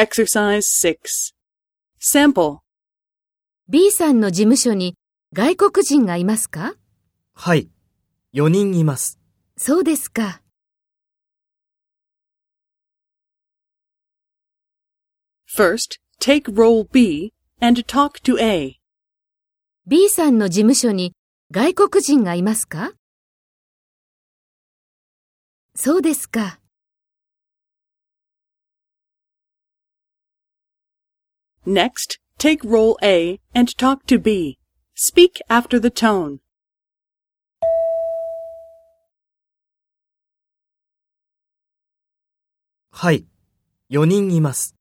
Exercise 6. Sample. B さんの事務所に外国人がいますか？はい。4人います。そうですか。First, take role B and talk to A. B さんの事務所に外国人がいますか？そうですか。Next, take role A and talk to B. Speak after the tone. はい。4人います。